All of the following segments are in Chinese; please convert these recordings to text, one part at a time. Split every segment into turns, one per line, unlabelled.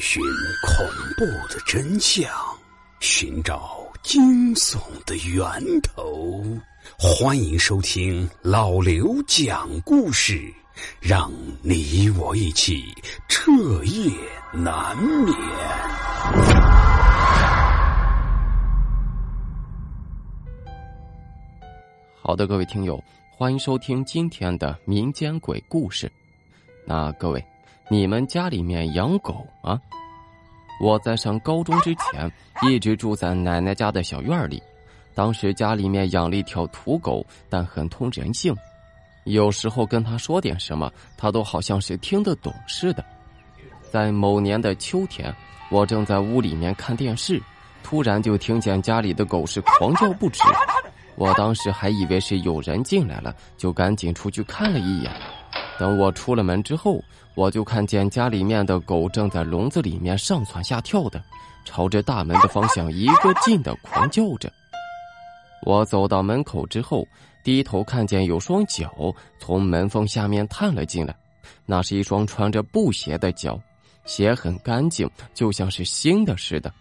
寻恐怖的真相，寻找惊悚的源头。欢迎收听老刘讲故事，让你我一起彻夜难眠。
好的，各位听友，欢迎收听今天的民间鬼故事。那各位。你们家里面养狗吗？我在上高中之前 一直住在奶奶家的小院里，当时家里面养了一条土狗，但很通人性，有时候跟他说点什么，他都好像是听得懂似的。在某年的秋天，我正在屋里面看电视，突然就听见家里的狗是狂叫不止，我当时还以为是有人进来了，就赶紧出去看了一眼。等我出了门之后，我就看见家里面的狗正在笼子里面上蹿下跳的，朝着大门的方向一个劲的狂叫着。我走到门口之后，低头看见有双脚从门缝下面探了进来，那是一双穿着布鞋的脚，鞋很干净，就像是新的似的。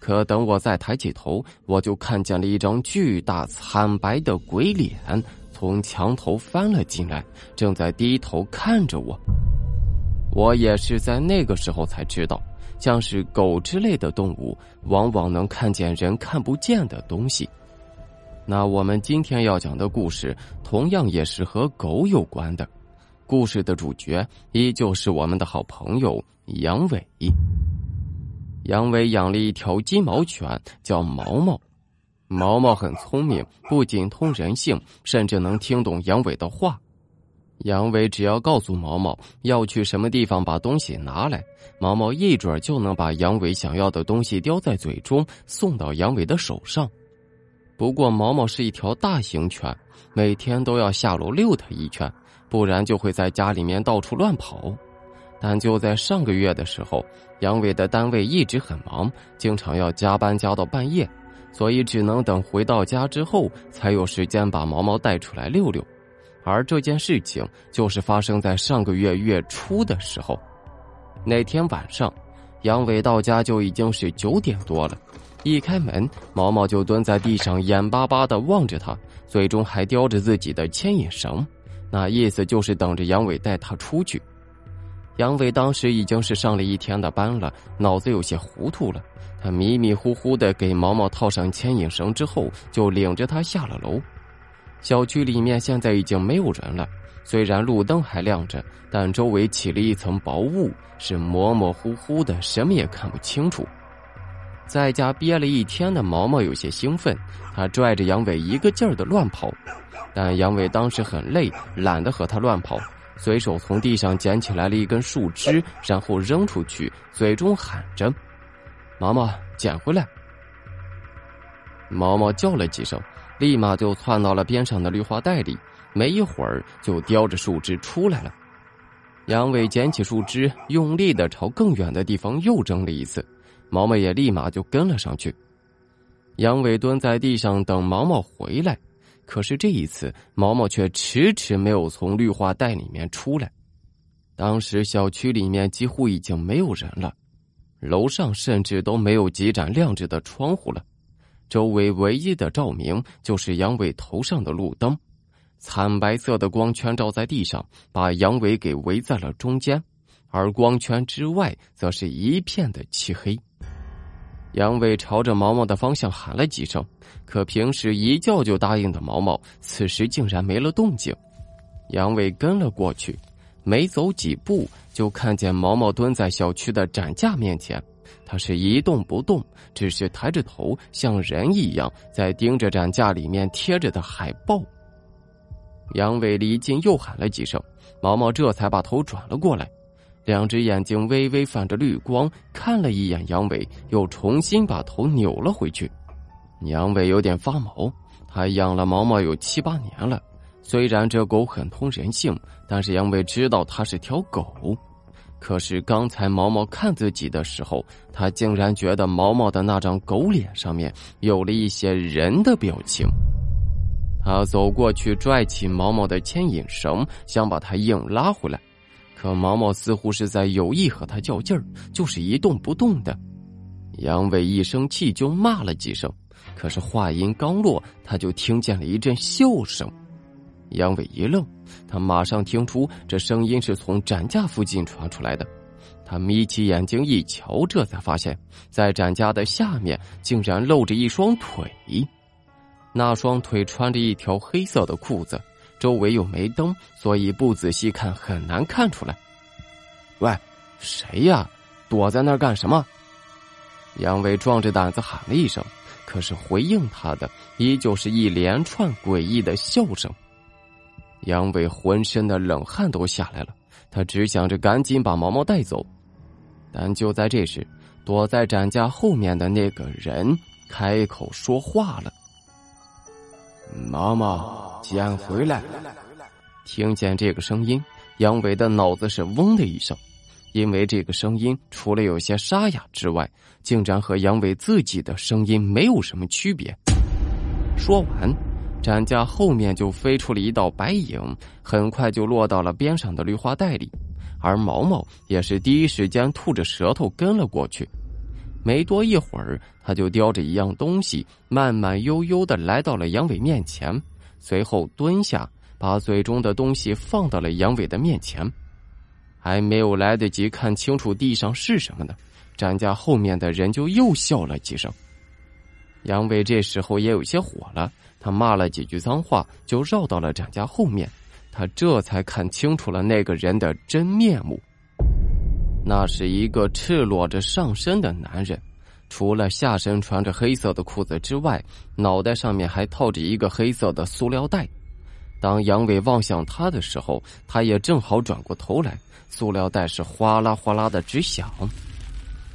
可等我再抬起头，我就看见了一张巨大惨白的鬼脸。从墙头翻了进来，正在低头看着我。我也是在那个时候才知道，像是狗之类的动物，往往能看见人看不见的东西。那我们今天要讲的故事，同样也是和狗有关的。故事的主角依旧是我们的好朋友杨伟。杨伟养了一条金毛犬，叫毛毛。毛毛很聪明，不仅通人性，甚至能听懂杨伟的话。杨伟只要告诉毛毛要去什么地方把东西拿来，毛毛一准就能把杨伟想要的东西叼在嘴中，送到杨伟的手上。不过毛毛是一条大型犬，每天都要下楼遛它一圈，不然就会在家里面到处乱跑。但就在上个月的时候，杨伟的单位一直很忙，经常要加班加到半夜。所以只能等回到家之后，才有时间把毛毛带出来溜溜。而这件事情就是发生在上个月月初的时候。那天晚上，杨伟到家就已经是九点多了。一开门，毛毛就蹲在地上，眼巴巴的望着他，嘴中还叼着自己的牵引绳，那意思就是等着杨伟带他出去。杨伟当时已经是上了一天的班了，脑子有些糊涂了。他迷迷糊糊的给毛毛套上牵引绳之后，就领着他下了楼。小区里面现在已经没有人了，虽然路灯还亮着，但周围起了一层薄雾，是模模糊糊的，什么也看不清楚。在家憋了一天的毛毛有些兴奋，他拽着杨伟一个劲儿的乱跑，但杨伟当时很累，懒得和他乱跑，随手从地上捡起来了一根树枝，然后扔出去，嘴中喊着。毛毛捡回来。毛毛叫了几声，立马就窜到了边上的绿化带里，没一会儿就叼着树枝出来了。杨伟捡起树枝，用力的朝更远的地方又扔了一次，毛毛也立马就跟了上去。杨伟蹲在地上等毛毛回来，可是这一次毛毛却迟迟没有从绿化带里面出来。当时小区里面几乎已经没有人了。楼上甚至都没有几盏亮着的窗户了，周围唯一的照明就是杨伟头上的路灯，惨白色的光圈照在地上，把杨伟给围在了中间，而光圈之外则是一片的漆黑。杨伟朝着毛毛的方向喊了几声，可平时一叫就答应的毛毛，此时竟然没了动静。杨伟跟了过去。没走几步，就看见毛毛蹲在小区的展架面前，他是一动不动，只是抬着头，像人一样在盯着展架里面贴着的海报。杨伟离近又喊了几声，毛毛这才把头转了过来，两只眼睛微微泛着绿光，看了一眼杨伟，又重新把头扭了回去。杨伟有点发毛，他养了毛毛有七八年了。虽然这狗很通人性，但是杨伟知道它是条狗。可是刚才毛毛看自己的时候，他竟然觉得毛毛的那张狗脸上面有了一些人的表情。他走过去拽起毛毛的牵引绳，想把它硬拉回来，可毛毛似乎是在有意和他较劲儿，就是一动不动的。杨伟一生气就骂了几声，可是话音刚落，他就听见了一阵笑声。杨伟一愣，他马上听出这声音是从展架附近传出来的。他眯起眼睛一瞧，这才发现，在展架的下面竟然露着一双腿。那双腿穿着一条黑色的裤子，周围又没灯，所以不仔细看很难看出来。喂，谁呀？躲在那儿干什么？杨伟壮着胆子喊了一声，可是回应他的依旧是一连串诡异的笑声。杨伟浑身的冷汗都下来了，他只想着赶紧把毛毛带走。但就在这时，躲在展架后面的那个人开口说话了：“
毛毛，捡回来！”
听见这个声音，杨伟的脑子是嗡的一声，因为这个声音除了有些沙哑之外，竟然和杨伟自己的声音没有什么区别。说完。展架后面就飞出了一道白影，很快就落到了边上的绿化带里，而毛毛也是第一时间吐着舌头跟了过去。没多一会儿，他就叼着一样东西，慢慢悠悠的来到了杨伟面前，随后蹲下，把嘴中的东西放到了杨伟的面前。还没有来得及看清楚地上是什么呢，展架后面的人就又笑了几声。杨伟这时候也有些火了。他骂了几句脏话，就绕到了展家后面。他这才看清楚了那个人的真面目。那是一个赤裸着上身的男人，除了下身穿着黑色的裤子之外，脑袋上面还套着一个黑色的塑料袋。当杨伟望向他的时候，他也正好转过头来，塑料袋是哗啦哗啦的直响。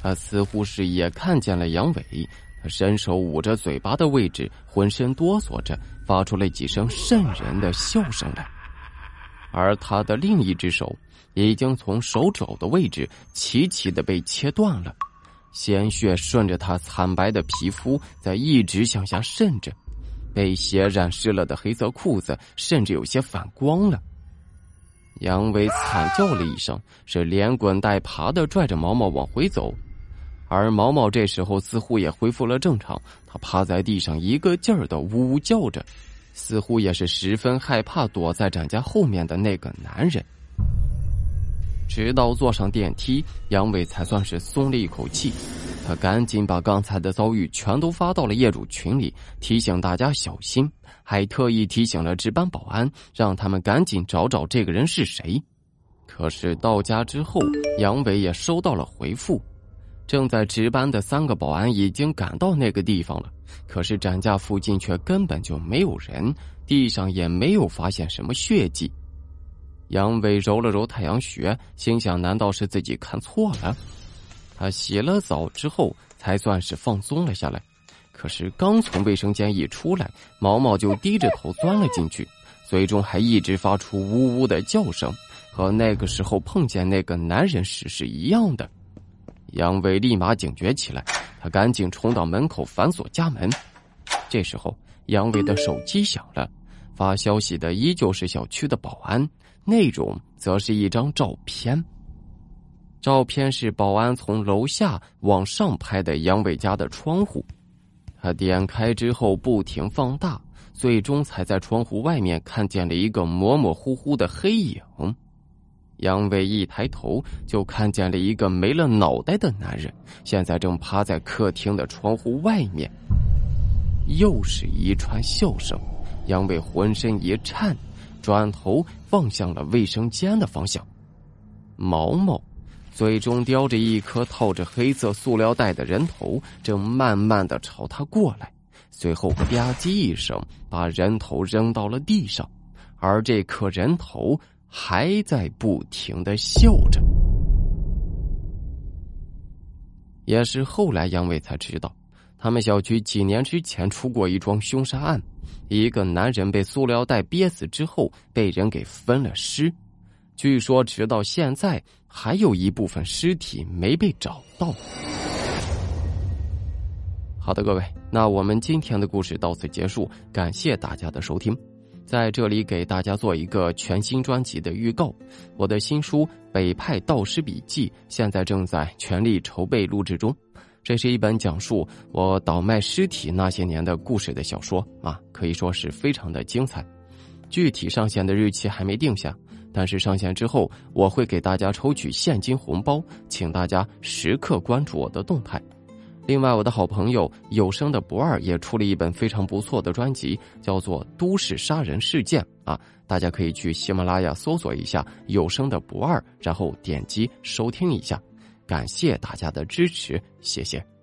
他似乎是也看见了杨伟。他伸手捂着嘴巴的位置，浑身哆嗦着，发出了几声瘆人的笑声来。而他的另一只手已经从手肘的位置齐齐的被切断了，鲜血顺着他惨白的皮肤在一直向下渗着，被血染湿了的黑色裤子甚至有些反光了。杨伟惨叫了一声，是连滚带爬的拽着毛毛往回走。而毛毛这时候似乎也恢复了正常，他趴在地上一个劲儿的呜呜叫着，似乎也是十分害怕躲在展家后面的那个男人。直到坐上电梯，杨伟才算是松了一口气，他赶紧把刚才的遭遇全都发到了业主群里，提醒大家小心，还特意提醒了值班保安，让他们赶紧找找这个人是谁。可是到家之后，杨伟也收到了回复。正在值班的三个保安已经赶到那个地方了，可是展架附近却根本就没有人，地上也没有发现什么血迹。杨伟揉了揉太阳穴，心想：难道是自己看错了？他洗了澡之后才算是放松了下来。可是刚从卫生间一出来，毛毛就低着头钻了进去，嘴中还一直发出呜呜的叫声，和那个时候碰见那个男人时是一样的。杨伟立马警觉起来，他赶紧冲到门口反锁家门。这时候，杨伟的手机响了，发消息的依旧是小区的保安，内容则是一张照片。照片是保安从楼下往上拍的杨伟家的窗户。他点开之后不停放大，最终才在窗户外面看见了一个模模糊糊的黑影。杨伟一抬头，就看见了一个没了脑袋的男人，现在正趴在客厅的窗户外面。又是一串笑声，杨伟浑身一颤，转头望向了卫生间的方向。毛毛嘴中叼着一颗套着黑色塑料袋的人头，正慢慢的朝他过来，随后吧唧一声，把人头扔到了地上，而这颗人头。还在不停的笑着，也是后来杨伟才知道，他们小区几年之前出过一桩凶杀案，一个男人被塑料袋憋死之后被人给分了尸，据说直到现在还有一部分尸体没被找到。好的，各位，那我们今天的故事到此结束，感谢大家的收听。在这里给大家做一个全新专辑的预告。我的新书《北派道士笔记》现在正在全力筹备录制中。这是一本讲述我倒卖尸体那些年的故事的小说啊，可以说是非常的精彩。具体上线的日期还没定下，但是上线之后我会给大家抽取现金红包，请大家时刻关注我的动态。另外，我的好朋友有声的不二也出了一本非常不错的专辑，叫做《都市杀人事件》啊，大家可以去喜马拉雅搜索一下有声的不二，然后点击收听一下。感谢大家的支持，谢谢。